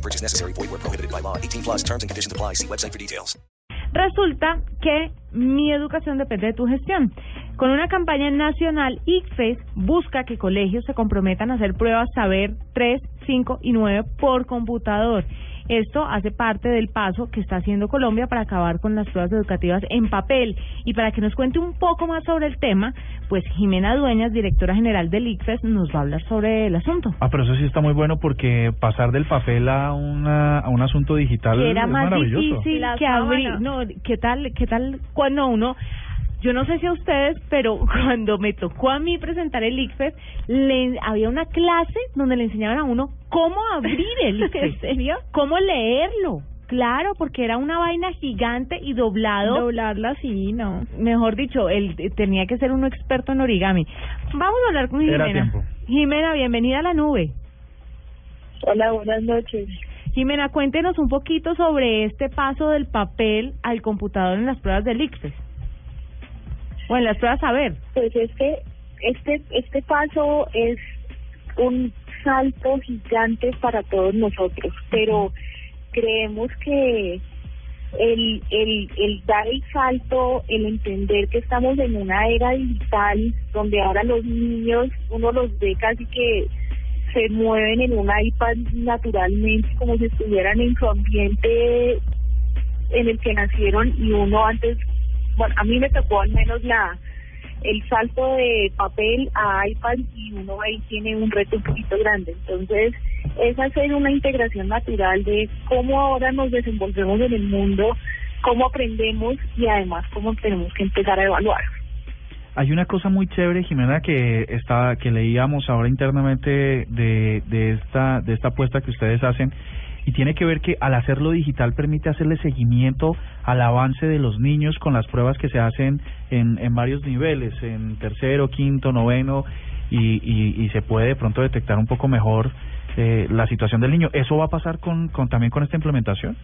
No purchase necessary. Void where prohibited by law. 18 plus terms and conditions apply. See website for details. Resulta que mi educación depende de tu gestión. Con una campaña nacional, ICFES busca que colegios se comprometan a hacer pruebas saber 3, 5 y 9 por computador. Esto hace parte del paso que está haciendo Colombia para acabar con las pruebas educativas en papel. Y para que nos cuente un poco más sobre el tema, pues Jimena Dueñas, directora general del ICFES, nos va a hablar sobre el asunto. Ah, pero eso sí está muy bueno porque pasar del papel a, una, a un asunto digital Que era es más maravilloso. difícil que abrir. No, ¿qué tal, qué tal cuando uno yo no sé si a ustedes, pero cuando me tocó a mí presentar el ICFES, le, había una clase donde le enseñaban a uno cómo abrir el ICFES. ¿En serio? Cómo leerlo. Claro, porque era una vaina gigante y doblado. Doblarla sí, no. Mejor dicho, él tenía que ser un experto en origami. Vamos a hablar con Era Jimena. tiempo. Jimena, bienvenida a la nube. Hola, buenas noches. Jimena, cuéntenos un poquito sobre este paso del papel al computador en las pruebas del ICFES. O en las pruebas saber. Pues este, este, este paso es un salto gigante para todos nosotros, pero creemos que el, el, el dar el salto, el entender que estamos en una era digital donde ahora los niños, uno los ve casi que se mueven en un iPad naturalmente como si estuvieran en su ambiente en el que nacieron y uno antes, bueno, a mí me tocó al menos la el salto de papel a iPad y uno ahí tiene un reto un poquito grande. Entonces, es hacer una integración natural de cómo ahora nos desenvolvemos en el mundo, cómo aprendemos y además cómo tenemos que empezar a evaluar. Hay una cosa muy chévere, Jimena, que está que leíamos ahora internamente de, de esta de esta apuesta que ustedes hacen tiene que ver que al hacerlo digital permite hacerle seguimiento al avance de los niños con las pruebas que se hacen en, en varios niveles, en tercero, quinto, noveno y, y, y se puede de pronto detectar un poco mejor eh, la situación del niño. ¿Eso va a pasar con, con también con esta implementación?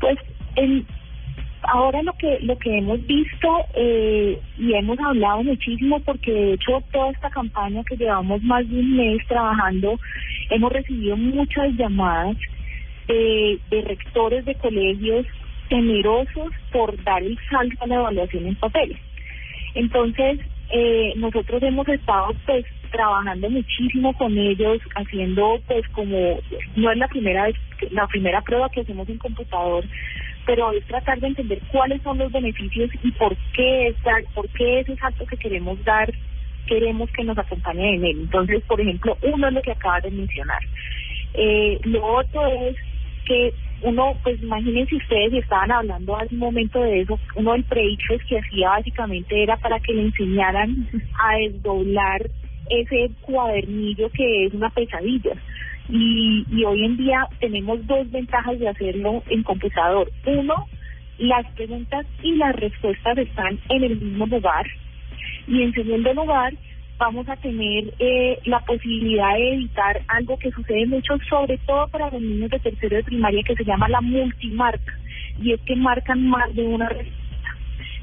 Pues el, ahora lo que lo que hemos visto eh, y hemos hablado muchísimo porque de hecho toda esta campaña que llevamos más de un mes trabajando hemos recibido muchas llamadas eh, de rectores de colegios temerosos por dar el salto a la evaluación en papel. Entonces, eh, nosotros hemos estado pues trabajando muchísimo con ellos, haciendo pues como, no es la primera vez, la primera prueba que hacemos en computador, pero es tratar de entender cuáles son los beneficios y por qué es dar, por qué ese salto que queremos dar queremos que nos acompañe en él. Entonces, por ejemplo, uno es lo que acabas de mencionar. Eh, lo otro es que uno, pues imagínense ustedes, y estaban hablando hace un momento de eso, uno del pre que hacía básicamente era para que le enseñaran a desdoblar ese cuadernillo que es una pesadilla. Y, y hoy en día tenemos dos ventajas de hacerlo en computador. Uno, las preguntas y las respuestas están en el mismo lugar. Y en segundo lugar, vamos a tener eh, la posibilidad de evitar algo que sucede mucho, sobre todo para los niños de tercero de primaria, que se llama la multimarca, y es que marcan más de una respuesta.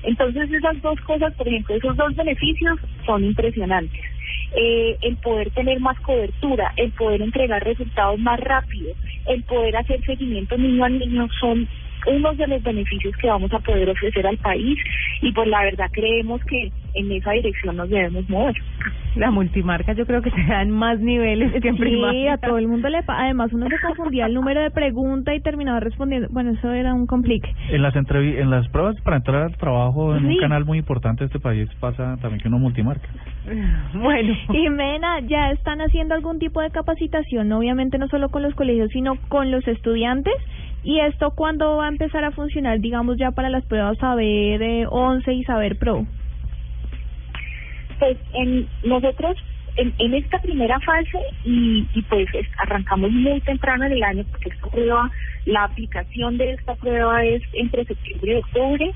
Entonces esas dos cosas, por ejemplo, esos dos beneficios son impresionantes. Eh, el poder tener más cobertura, el poder entregar resultados más rápido, el poder hacer seguimiento niño a niño son unos de los beneficios que vamos a poder ofrecer al país y pues la verdad creemos que en esa dirección nos debemos mover. La multimarca yo creo que te dan más niveles que en Sí, primaria. a todo el mundo le pa- Además, uno se confundía el número de pregunta y terminaba respondiendo. Bueno, eso era un complique. En las entrevi en las pruebas para entrar al trabajo en Sí. un canal muy importante de este país pasa también que uno multimarca. Bueno. Y Mena, ya están haciendo algún tipo de capacitación, obviamente no solo con los colegios, sino con los estudiantes. ¿Y esto cuándo va a empezar a funcionar, digamos, ya para las pruebas Saber eh, 11 y Saber Pro? Pues en nosotros en, en esta primera fase y, y pues es- arrancamos muy temprano en el año porque esta prueba, la aplicación de esta prueba es entre septiembre y octubre.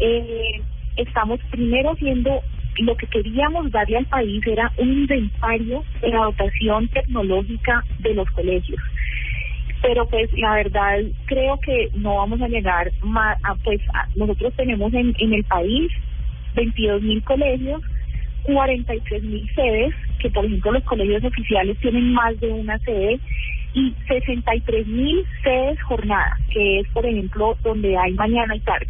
Eh, estamos primero haciendo lo que queríamos darle al país era un inventario de la dotación tecnológica de los colegios pero pues la verdad creo que no vamos a llegar más a, pues a- nosotros tenemos en, en el país 22 mil colegios 43 mil sedes que por ejemplo los colegios oficiales tienen más de una sede y 63 mil sedes jornada que es por ejemplo donde hay mañana y tarde.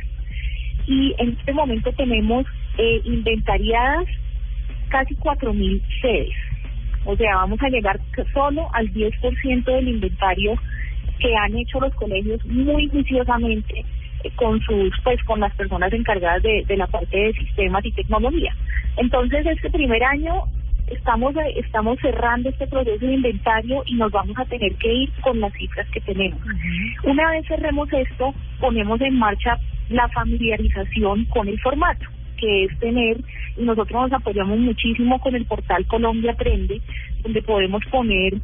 Y en este momento tenemos eh, inventariadas casi 4 mil sedes. O sea, vamos a llegar solo al 10% del inventario que han hecho los colegios muy juiciosamente con sus pues con las personas encargadas de, de la parte de sistemas y tecnología. Entonces, este primer año estamos estamos cerrando este proceso de inventario y nos vamos a tener que ir con las cifras que tenemos. Una vez cerremos esto, ponemos en marcha la familiarización con el formato que es tener, y nosotros nos apoyamos muchísimo con el portal Colombia Aprende, donde podemos poner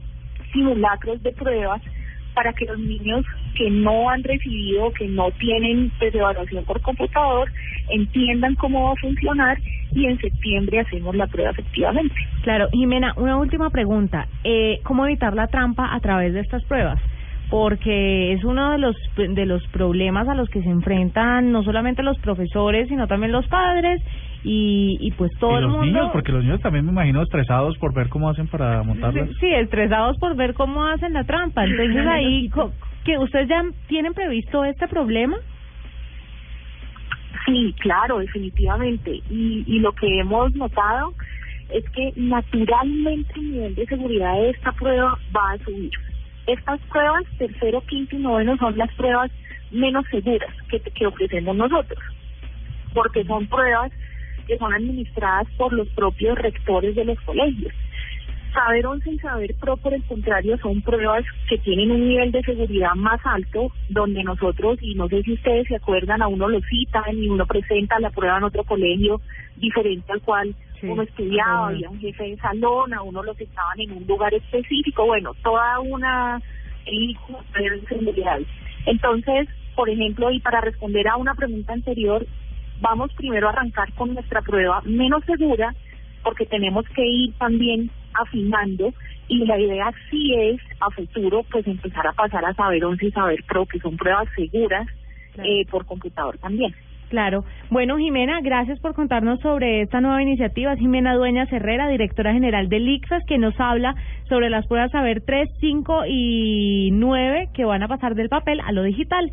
simulacros de pruebas para que los niños que no han recibido, que no tienen pues, evaluación por computador, entiendan cómo va a funcionar y en septiembre hacemos la prueba efectivamente. Claro, Jimena, una última pregunta. Eh, ¿Cómo evitar la trampa a través de estas pruebas? Porque es uno de los de los problemas a los que se enfrentan no solamente los profesores, sino también los padres y, y pues todo y el los mundo. niños, porque los niños también me imagino estresados por ver cómo hacen para montarlas. Sí, estresados por ver cómo hacen la trampa. Entonces ahí, que ¿ustedes ya tienen previsto este problema? Sí, claro, definitivamente. Y, y lo que hemos notado es que naturalmente el nivel de seguridad de esta prueba va a subir. Estas pruebas, tercero, quinto y noveno, son las pruebas menos seguras que, que ofrecemos nosotros, porque son pruebas que son administradas por los propios rectores de los colegios. Saber 11 y Saber Pro, por el contrario, son pruebas que tienen un nivel de seguridad más alto, donde nosotros, y no sé si ustedes se acuerdan, a uno lo citan y uno presenta la prueba en otro colegio diferente al cual Sí, uno estudiaba, había un jefe de salón, a uno lo sentaban en un lugar específico, bueno, toda una seguridad. Entonces, por ejemplo, y para responder a una pregunta anterior, vamos primero a arrancar con nuestra prueba menos segura, porque tenemos que ir también afinando y la idea sí es a futuro pues empezar a pasar a saber 11 y saber pro que son pruebas seguras Claro. eh, por computador también. Claro. Bueno, Jimena, gracias por contarnos sobre esta nueva iniciativa. Es Jimena Dueñas Herrera, directora general del ICFES, que nos habla sobre las pruebas Saber 3, 5 y 9 que van a pasar del papel a lo digital.